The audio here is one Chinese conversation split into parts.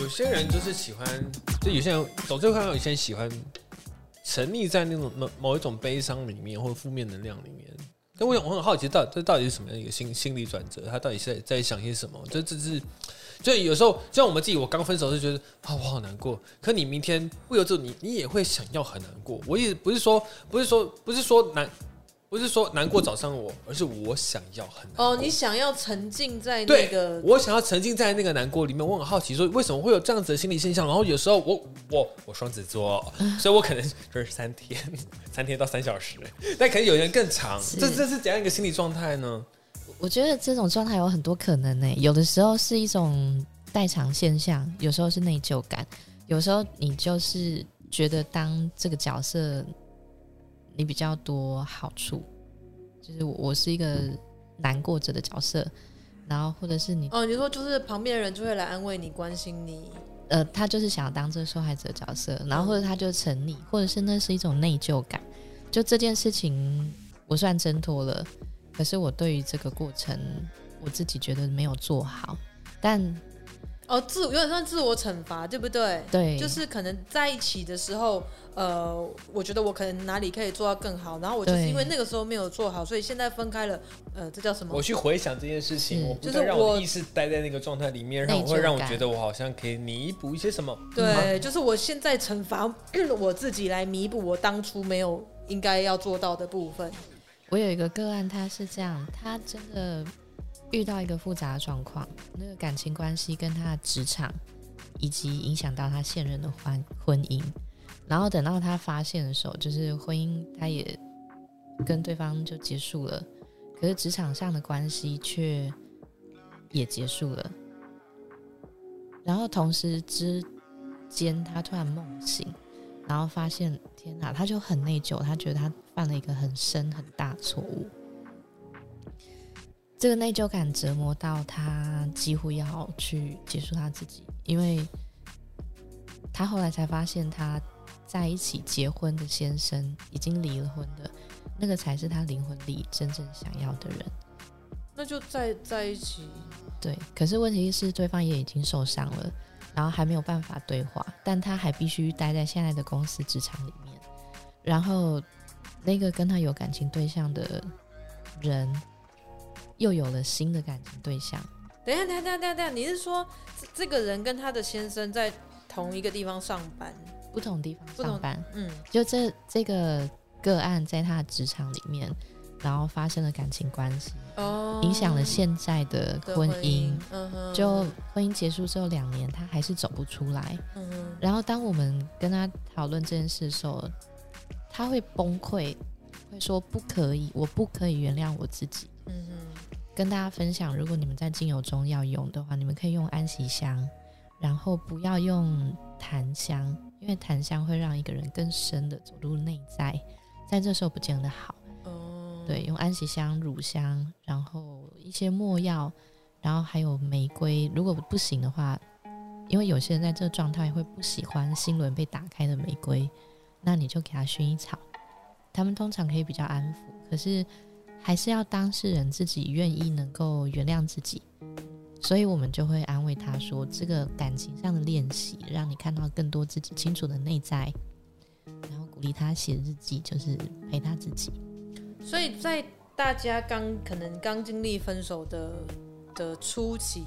有些人就是喜欢，就有些人总是会看到有些人喜欢沉溺在那种某某一种悲伤里面或者负面能量里面。但我我很好奇，到这到底是什么样一个心心理转折？他到底是在在想些什么？这这是，就有时候就像我们自己，我刚分手是觉得啊，我好难过。可你明天会有这种，你你也会想要很难过。我也不是说，不是说，不是说难。不是说难过找上我，而是我想要很。哦，你想要沉浸在那个，我想要沉浸在那个难过里面。我很好奇，说为什么会有这样子的心理现象？然后有时候我我我双子座，所以我可能就是三天，三天到三小时，但可能有人更长。这这是怎样一个心理状态呢？我觉得这种状态有很多可能呢。有的时候是一种代偿现象，有时候是内疚感，有时候你就是觉得当这个角色。你比较多好处，就是我是一个难过者的角色，然后或者是你哦，你说就是旁边的人就会来安慰你、关心你，呃，他就是想要当这个受害者角色，然后或者他就沉溺，或者是那是一种内疚感，就这件事情我算挣脱了，可是我对于这个过程我自己觉得没有做好，但哦，自有点像自我惩罚，对不对？对，就是可能在一起的时候。呃，我觉得我可能哪里可以做到更好，然后我就是因为那个时候没有做好，所以现在分开了。呃，这叫什么？我去回想这件事情，我就是让我意识待在那个状态里面，让我会让我觉得我好像可以弥补一些什么。对，就是我现在惩罚我自己来弥补我当初没有应该要做到的部分。我有一个个案，他是这样，他真的遇到一个复杂的状况，那个感情关系跟他的职场，以及影响到他现任的婚婚姻。然后等到他发现的时候，就是婚姻他也跟对方就结束了，可是职场上的关系却也结束了。然后同时之间，他突然梦醒，然后发现天哪，他就很内疚，他觉得他犯了一个很深很大错误。这个内疚感折磨到他几乎要去结束他自己，因为他后来才发现他。在一起结婚的先生已经离了婚的，那个才是他灵魂里真正想要的人。那就在在一起。对，可是问题是对方也已经受伤了，然后还没有办法对话，但他还必须待在现在的公司职场里面。然后那个跟他有感情对象的人又有了新的感情对象。等一下，等一下，等一下，等一下，你是说这个人跟他的先生在同一个地方上班？不同地方上班，嗯，就这这个个案在他的职场里面，然后发生了感情关系，哦，影响了现在的婚姻，嗯、就婚姻结束之后两年，他还是走不出来，嗯，然后当我们跟他讨论这件事的时候，他会崩溃，会说不可以，我不可以原谅我自己，嗯哼，跟大家分享，如果你们在精油中要用的话，你们可以用安息香，然后不要用檀香。因为檀香会让一个人更深的走入内在，在这时候不见得好。哦，对，用安息香、乳香，然后一些没药，然后还有玫瑰。如果不行的话，因为有些人在这个状态会不喜欢心轮被打开的玫瑰，那你就给他薰衣草，他们通常可以比较安抚。可是还是要当事人自己愿意能够原谅自己。所以我们就会安慰他说：“这个感情上的练习，让你看到更多自己清楚的内在，然后鼓励他写日记，就是陪他自己。”所以在大家刚可能刚经历分手的的初期。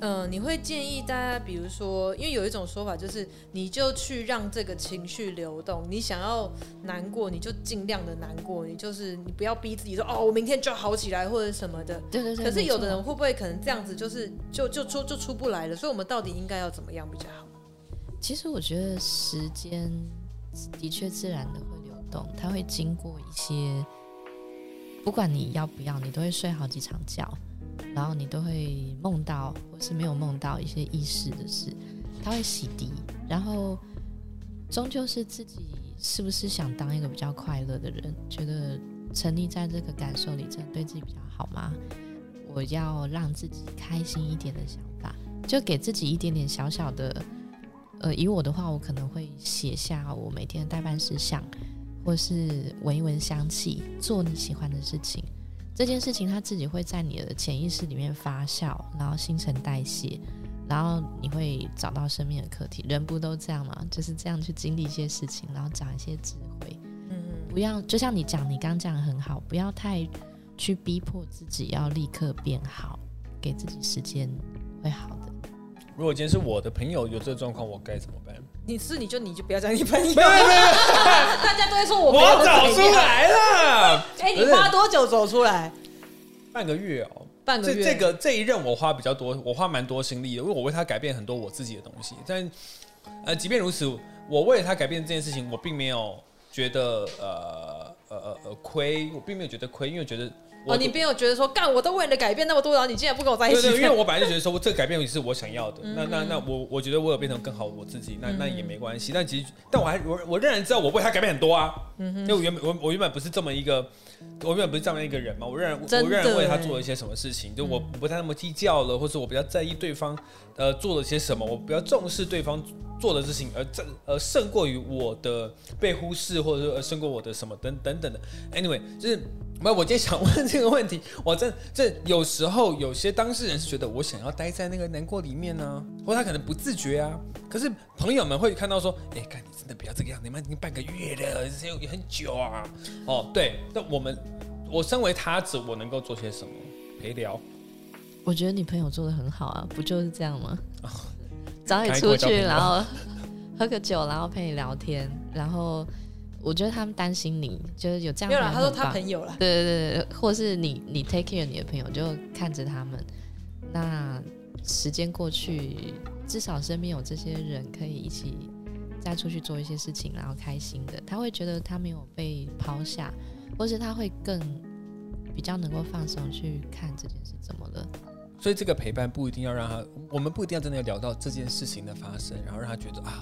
嗯、呃，你会建议大家，比如说，因为有一种说法就是，你就去让这个情绪流动。你想要难过，你就尽量的难过。你就是你不要逼自己说，哦，我明天就要好起来或者什么的。对对对。可是有的人会不会可能这样子，就是就就出就出不来了？所以我们到底应该要怎么样比较好？其实我觉得时间的确自然的会流动，它会经过一些，不管你要不要，你都会睡好几场觉。然后你都会梦到，或是没有梦到一些意识的事，它会洗涤。然后终究是自己是不是想当一个比较快乐的人？觉得沉溺在这个感受里，这样对自己比较好吗？我要让自己开心一点的想法，就给自己一点点小小的。呃，以我的话，我可能会写下我每天的待办事项，或是闻一闻香气，做你喜欢的事情。这件事情它自己会在你的潜意识里面发酵，然后新陈代谢，然后你会找到生命的课题。人不都这样吗？就是这样去经历一些事情，然后长一些智慧。嗯，不要就像你讲，你刚讲的很好，不要太去逼迫自己要立刻变好，给自己时间会好的。如果今天是我的朋友有这个状况，我该怎么办？你是你就你就不要讲你朋友，大家都会说我我找出来了。哎、欸，你花多久走出来？半个月哦。半个月。这这个这一任我花比较多，我花蛮多心力的，因为我为他改变很多我自己的东西。但呃，即便如此，我为了他改变这件事情，我并没有觉得呃呃呃呃亏，我并没有觉得亏，因为我觉得。哦，你并没有觉得说，干我都为了改变那么多，然后你竟然不跟我在一起？对对，因为 我本来就觉得说，这个改变也是我想要的。那那那我我觉得我有变成更好我自己，那那也没关系。但其实，但我还我我仍然知道我为他改变很多啊。嗯哼。因为我原本我我原本不是这么一个，我原本不是这么一个人嘛。我仍然我仍然为他做了一些什么事情，就我不太那么计较了，或者我比较在意对方呃做了些什么，我比较重视对方做的事情，而这呃胜过于我的被忽视，或者说胜过我的什么等等等的。Anyway，就是。没有，我今天想问这个问题，我这这有时候有些当事人是觉得我想要待在那个难过里面呢、啊，或他可能不自觉啊。可是朋友们会看到说，哎，看你真的不要这个样子，你们已经半个月了，这也很久啊。哦，对，那我们我身为他者，我能够做些什么？陪聊。我觉得你朋友做的很好啊，不就是这样吗？早点出去，然后 喝个酒，然后陪你聊天，然后。我觉得他们担心你，就是有这样。没有啦，他说他朋友了。对对对，或是你你 take care 你的朋友，就看着他们。那时间过去，至少身边有这些人可以一起再出去做一些事情，然后开心的。他会觉得他没有被抛下，或是他会更比较能够放松去看这件事怎么了。所以这个陪伴不一定要让他，我们不一定要真的聊到这件事情的发生，然后让他觉得啊。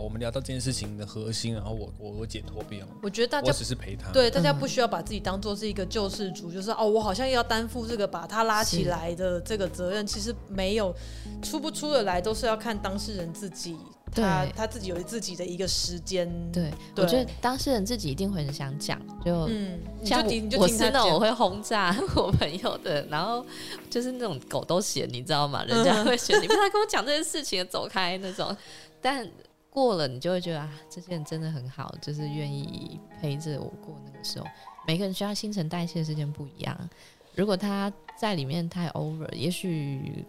我们聊到这件事情的核心，然后我我我解脱不了。我觉得大家我只是陪他，对大家不需要把自己当做是一个救世主，就是哦，我好像要担负这个把他拉起来的这个责任。其实没有出不出得来，都是要看当事人自己，他他自己有自己的一个时间。对，我觉得当事人自己一定会很想讲，就嗯，像我是那种我会轰炸 我朋友的，然后就是那种狗都嫌，你知道吗？人家会 嫌你不要跟我讲这件事情，走开那种，但。过了，你就会觉得啊，这些人真的很好，就是愿意陪着我过那个时候。每个人需要新陈代谢的时间不一样。如果他在里面太 over，也许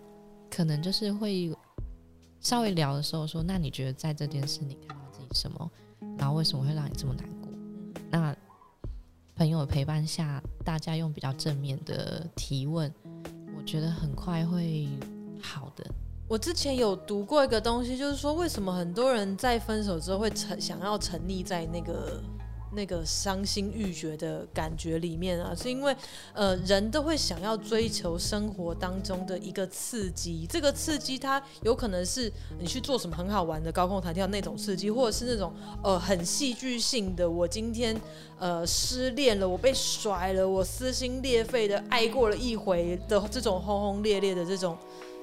可能就是会稍微聊的时候说：“那你觉得在这件事你看到自己什么？然后为什么会让你这么难过？”那朋友的陪伴下，大家用比较正面的提问，我觉得很快会好的。我之前有读过一个东西，就是说为什么很多人在分手之后会沉想要沉溺在那个那个伤心欲绝的感觉里面啊？是因为呃人都会想要追求生活当中的一个刺激，这个刺激它有可能是你去做什么很好玩的高空弹跳那种刺激，或者是那种呃很戏剧性的，我今天呃失恋了，我被甩了，我撕心裂肺的爱过了一回的这种轰轰烈烈的这种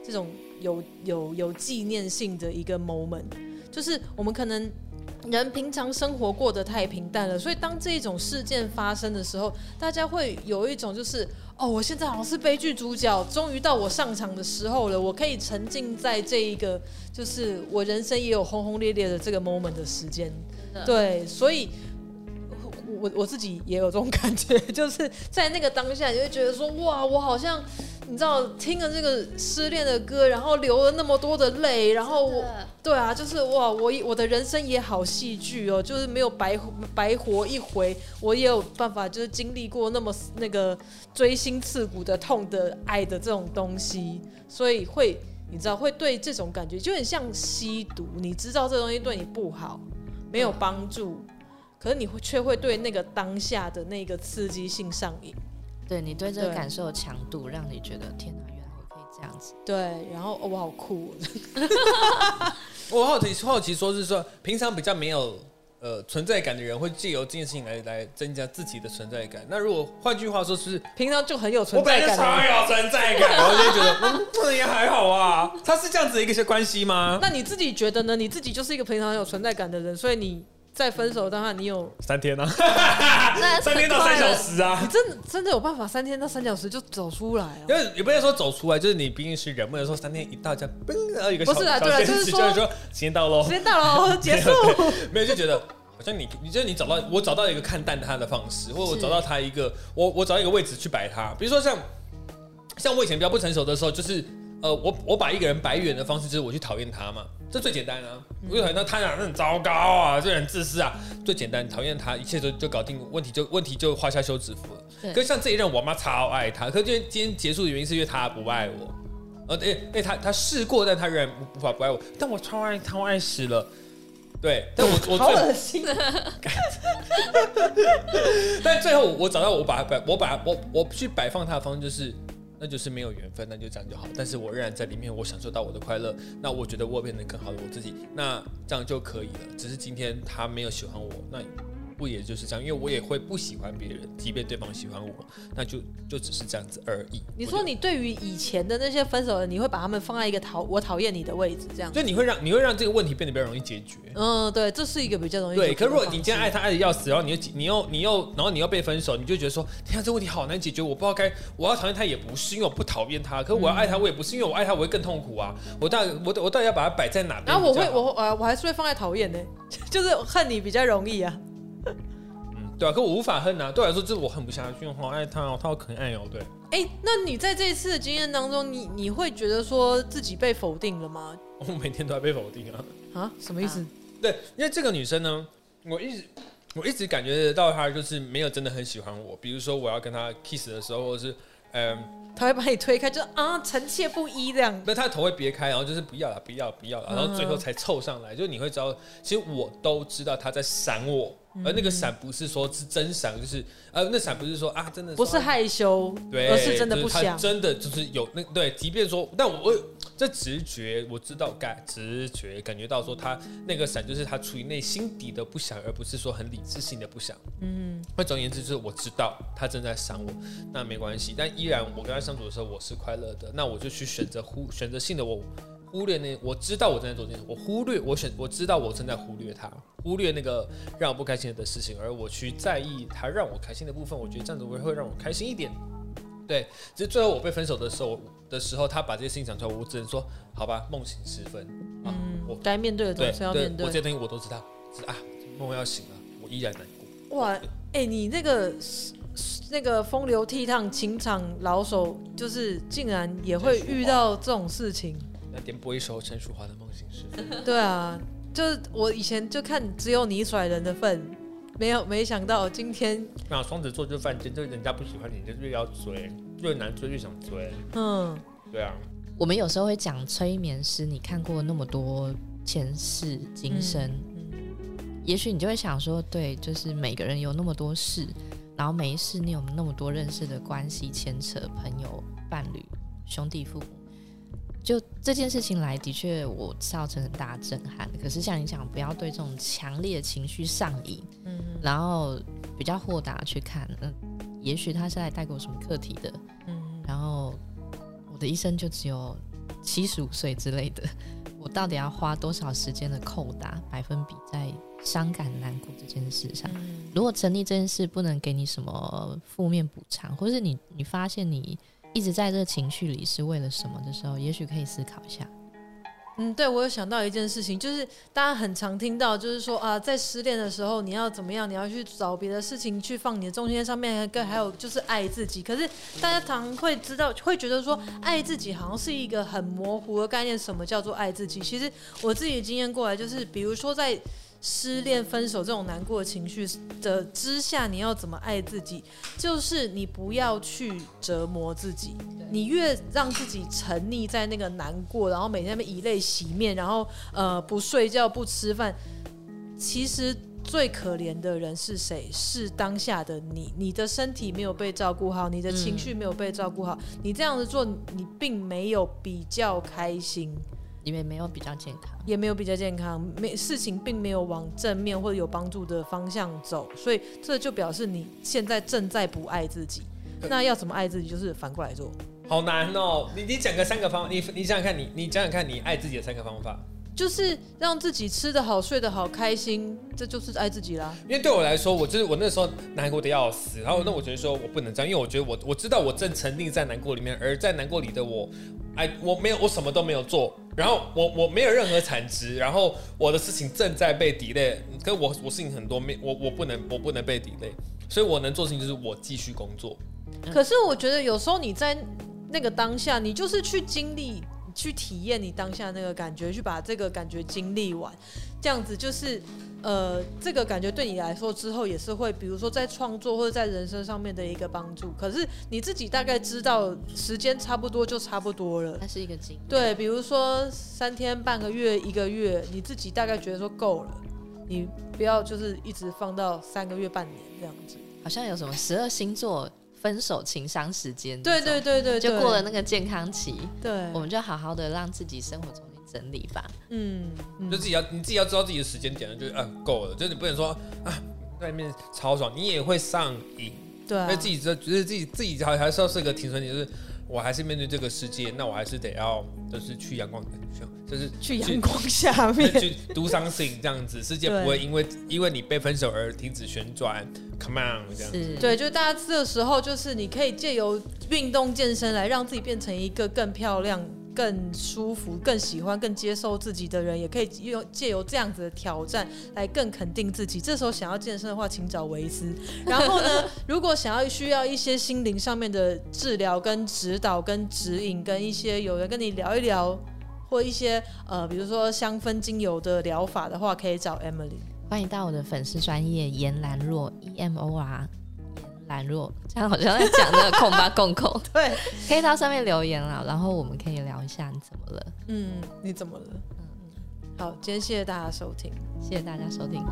这种。有有有纪念性的一个 moment，就是我们可能人平常生活过得太平淡了，所以当这种事件发生的时候，大家会有一种就是哦，我现在好像是悲剧主角，终于到我上场的时候了，我可以沉浸在这一个就是我人生也有轰轰烈烈的这个 moment 的时间，对，所以我我自己也有这种感觉，就是在那个当下，你会觉得说哇，我好像。你知道听了这个失恋的歌，然后流了那么多的泪，然后我，对啊，就是哇，我我的人生也好戏剧哦，就是没有白白活一回，我也有办法，就是经历过那么那个锥心刺骨的痛的爱的这种东西，所以会你知道会对这种感觉就很像吸毒，你知道这东西对你不好，没有帮助，可是你会却会对那个当下的那个刺激性上瘾。对你对这个感受的强度，让你觉得天哪，原来我可以这样子。对，然后、哦、我好酷。我好奇，好奇说是说，平常比较没有呃存在感的人，会借由这件事情来来增加自己的存在感。那如果换句话说，是平常就很有存在感，我超有存在感，我就觉得嗯，这也还好啊。他是这样子的一个些关系吗？那你自己觉得呢？你自己就是一个平常很有存在感的人，所以你。在分手当下，你有三天啊，三天到三小时啊，你真的真的有办法三天到三小时就走出来啊？因为也不能说走出来，就是你毕竟是人，不能说三天一到就嘣，然后一个小不是啊，对啊，就是说时间到喽，时间到喽，结束。没有就觉得好像你，你觉得你找到我找到一个看淡他的方式，或者我找到他一个我我找到一个位置去摆他，比如说像像我以前比较不成熟的时候，就是。呃，我我把一个人摆远的方式就是我去讨厌他嘛，这最简单啊。我就讨厌他，他俩很糟糕啊，这人自私啊，最简单，讨厌他，一切都就搞定，问题就问题就画下休止符了。对可是像这一任，我妈超爱他，可是今天结束的原因是因为他不爱我，呃，对，哎，他他试过，但他仍然无法不爱我，但我超爱他，我爱死了。对，但我我 好恶心啊！但最后我找到我把摆我把我我去摆放他的方式就是。那就是没有缘分，那就这样就好。但是我仍然在里面，我享受到我的快乐。那我觉得我变得更好的我自己，那这样就可以了。只是今天他没有喜欢我，那。不也就是这样，因为我也会不喜欢别人，即便对方喜欢我，那就就只是这样子而已。你说你对于以前的那些分手的人，你会把他们放在一个讨我讨厌你的位置，这样？就你会让你会让这个问题变得比较容易解决。嗯，对，这是一个比较容易对。可如果你今天爱他爱的要死，然后你又你又你又然后你又被分手，你就觉得说，天啊，这问题好难解决，我不知道该我要讨厌他也不是因为我不讨厌他，可是我要爱他我也不是因为我爱他我会更痛苦啊。我到我我到底要把它摆在哪边？然后我会我呃我还是会放在讨厌呢，就是恨你比较容易啊。对啊，可我无法恨啊。对我来说，这我恨不下去，我好爱他哦，他好可爱哦。对。哎，那你在这一次的经验当中，你你会觉得说自己被否定了吗？我每天都在被否定啊。啊？什么意思？对，因为这个女生呢，我一直我一直感觉得到她就是没有真的很喜欢我。比如说我要跟她 kiss 的时候，或者是嗯，她会把你推开，就啊，臣妾不依这样。那她的头会别开，然后就是不要了，不要，不要了，然后最后才凑上来。嗯、就你会知道，其实我都知道她在闪我。而那个闪不是说是真闪，就是呃，那闪不是说啊，真的不是害羞，对，而是真的不想，真的就是有那对，即便说，但我我这直觉我知道感直觉感觉到说他那个闪就是他出于内心底的不想，而不是说很理智性的不想。嗯，那总而言之就是我知道他正在闪我，那没关系，但依然我跟他相处的时候我是快乐的，那我就去选择忽选择性的我。忽略那，我知道我正在做这件事，我忽略，我选，我知道我正在忽略他，忽略那个让我不开心的事情，而我去在意他让我开心的部分，我觉得这样子会会让我开心一点。对，其实最后我被分手的时候的时候，他把这些事情讲出来，我只能说好吧，梦醒时分啊，嗯、我该面对的总是要面对，我这些东西我都知道，是啊，梦要醒了，我依然难过。哇，哎、欸，你那个那个风流倜傥情场老手，就是竟然也会遇到这种事情。点播一首陈淑桦的《梦醒时分》。对啊，就是我以前就看只有你甩人的份，没有没想到今天。那双子座就犯贱，就人家不喜欢你，就越要追，越难追越想追。嗯，对啊。我们有时候会讲催眠师，你看过那么多前世今生，嗯嗯、也许你就会想说，对，就是每个人有那么多事，然后每一世你有那么多认识的关系牵扯，朋友、伴侣、兄弟、父母。就这件事情来，的确我造成很大震撼。可是像你讲，不要对这种强烈的情绪上瘾，嗯，然后比较豁达去看，嗯，也许他是来带给我什么课题的，嗯，然后我的一生就只有七十五岁之类的，我到底要花多少时间的扣打百分比在伤感难过这件事上？嗯，如果成立这件事不能给你什么负面补偿，或是你你发现你。一直在这个情绪里是为了什么的时候，也许可以思考一下。嗯，对，我有想到一件事情，就是大家很常听到，就是说啊，在失恋的时候，你要怎么样？你要去找别的事情去放你的重心上面，跟还有就是爱自己。可是大家常会知道，会觉得说爱自己好像是一个很模糊的概念。什么叫做爱自己？其实我自己经验过来，就是比如说在。失恋、分手这种难过的情绪的之下，你要怎么爱自己？就是你不要去折磨自己，你越让自己沉溺在那个难过，然后每天以泪洗面，然后呃不睡觉、不吃饭。其实最可怜的人是谁？是当下的你，你的身体没有被照顾好，你的情绪没有被照顾好，你这样子做，你并没有比较开心。因为没有比较健康，也没有比较健康，没事情并没有往正面或者有帮助的方向走，所以这就表示你现在正在不爱自己。那要怎么爱自己？就是反过来做。好难哦！你你讲个三个方，你你想想看你你想想看你爱自己的三个方法。就是让自己吃得好、睡得好、开心，这就是爱自己啦。因为对我来说，我就是我那时候难过的要死，然后那我觉得说我不能这样，因为我觉得我我知道我正沉溺在难过里面，而在难过里的我，哎，我没有，我什么都没有做，然后我我没有任何产值，然后我的事情正在被 delay，可是我我事情很多，没我我不能我不能被 delay，所以我能做的事情就是我继续工作。可是我觉得有时候你在那个当下，你就是去经历。去体验你当下那个感觉，去把这个感觉经历完，这样子就是，呃，这个感觉对你来说之后也是会，比如说在创作或者在人生上面的一个帮助。可是你自己大概知道时间差不多就差不多了，它是一个经历。对，比如说三天、半个月、一个月，你自己大概觉得说够了，你不要就是一直放到三个月、半年这样子。好像有什么十二星座。分手情商时间，对对对对，就过了那个健康期，对，我们就好好的让自己生活重新整理吧。嗯，就自己要你自己要知道自己的时间点了，就啊够了，就是你不能说啊外面超爽，你也会上瘾。对、啊，那自己觉得自己自己还还是要是个停损点，就是我还是面对这个世界，那我还是得要就是去阳光，就是去阳光下面去 do something 这样子，世界不会因为因为你被分手而停止旋转。Come on，这样子。对，就大家这个时候，就是你可以借由运动健身来让自己变成一个更漂亮、更舒服、更喜欢、更接受自己的人，也可以用借由这样子的挑战来更肯定自己。这时候想要健身的话，请找维斯。然后呢，如果想要需要一些心灵上面的治疗、跟指导、跟指引，跟一些有人跟你聊一聊，或一些呃，比如说香氛精油的疗法的话，可以找 Emily。欢迎到我的粉丝专业严兰若 E M O R 严兰若，这样好像在讲那个控吧共口。对，可以到上面留言了，然后我们可以聊一下你怎么了。嗯，你怎么了？嗯，好，今天谢谢大家收听，谢谢大家收听。